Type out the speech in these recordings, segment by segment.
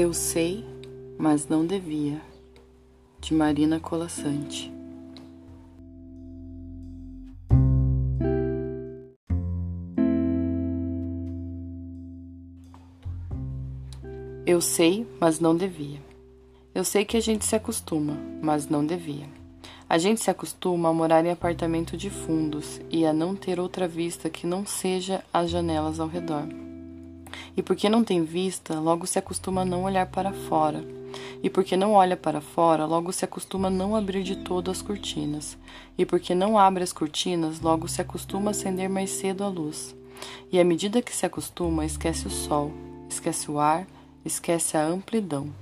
Eu sei, mas não devia. De Marina Colassante. Eu sei, mas não devia. Eu sei que a gente se acostuma, mas não devia. A gente se acostuma a morar em apartamento de fundos e a não ter outra vista que não seja as janelas ao redor. E porque não tem vista, logo se acostuma a não olhar para fora. E porque não olha para fora, logo se acostuma a não abrir de todo as cortinas. E porque não abre as cortinas, logo se acostuma a acender mais cedo a luz. E à medida que se acostuma, esquece o sol, esquece o ar, esquece a amplidão.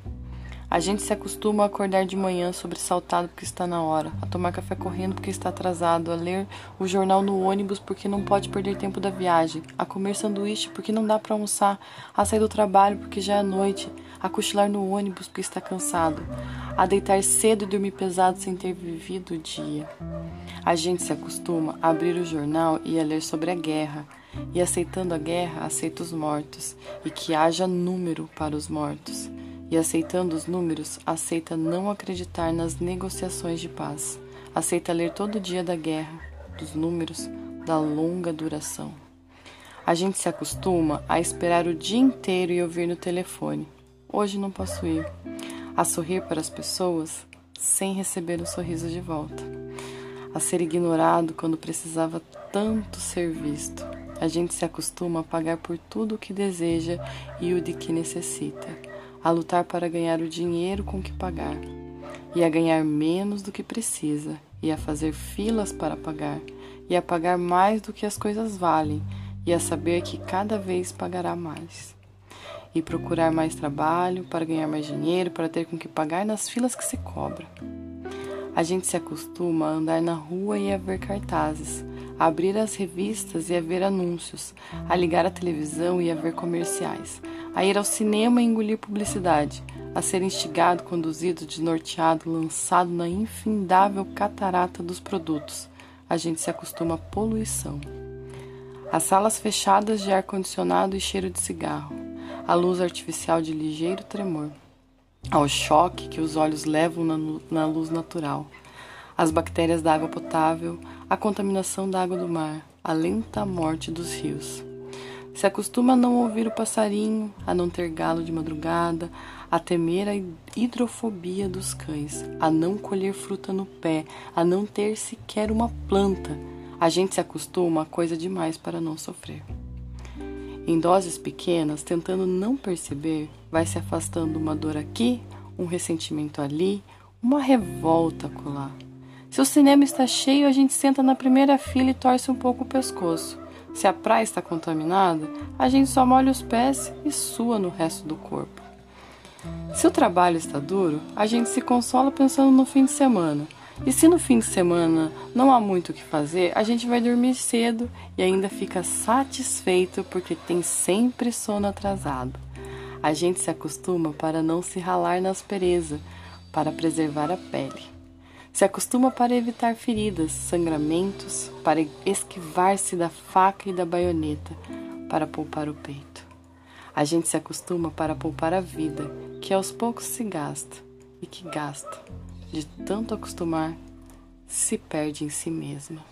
A gente se acostuma a acordar de manhã sobressaltado porque está na hora, a tomar café correndo porque está atrasado, a ler o jornal no ônibus porque não pode perder tempo da viagem, a comer sanduíche porque não dá para almoçar, a sair do trabalho porque já é noite, a cochilar no ônibus porque está cansado, a deitar cedo e dormir pesado sem ter vivido o dia. A gente se acostuma a abrir o jornal e a ler sobre a guerra, e aceitando a guerra, aceita os mortos, e que haja número para os mortos e aceitando os números, aceita não acreditar nas negociações de paz, aceita ler todo dia da guerra, dos números, da longa duração. A gente se acostuma a esperar o dia inteiro e ouvir no telefone. Hoje não posso ir. A sorrir para as pessoas sem receber o sorriso de volta. A ser ignorado quando precisava tanto ser visto. A gente se acostuma a pagar por tudo o que deseja e o de que necessita a lutar para ganhar o dinheiro com que pagar, e a ganhar menos do que precisa, e a fazer filas para pagar, e a pagar mais do que as coisas valem, e a saber que cada vez pagará mais. E procurar mais trabalho para ganhar mais dinheiro, para ter com que pagar nas filas que se cobra. A gente se acostuma a andar na rua e a ver cartazes, a abrir as revistas e a ver anúncios, a ligar a televisão e a ver comerciais, a ir ao cinema e engolir publicidade, a ser instigado, conduzido, desnorteado, lançado na infindável catarata dos produtos. A gente se acostuma à poluição. As salas fechadas de ar-condicionado e cheiro de cigarro, a luz artificial de ligeiro tremor, ao choque que os olhos levam na, na luz natural, as bactérias da água potável, a contaminação da água do mar, a lenta morte dos rios. Se acostuma a não ouvir o passarinho, a não ter galo de madrugada, a temer a hidrofobia dos cães, a não colher fruta no pé, a não ter sequer uma planta. A gente se acostuma a coisa demais para não sofrer. Em doses pequenas, tentando não perceber, vai se afastando uma dor aqui, um ressentimento ali, uma revolta colar. Se o cinema está cheio, a gente senta na primeira fila e torce um pouco o pescoço. Se a praia está contaminada, a gente só molha os pés e sua no resto do corpo. Se o trabalho está duro, a gente se consola pensando no fim de semana. E se no fim de semana não há muito o que fazer, a gente vai dormir cedo e ainda fica satisfeito porque tem sempre sono atrasado. A gente se acostuma para não se ralar na aspereza, para preservar a pele. Se acostuma para evitar feridas, sangramentos, para esquivar-se da faca e da baioneta, para poupar o peito. A gente se acostuma para poupar a vida, que aos poucos se gasta e que gasta, de tanto acostumar, se perde em si mesma.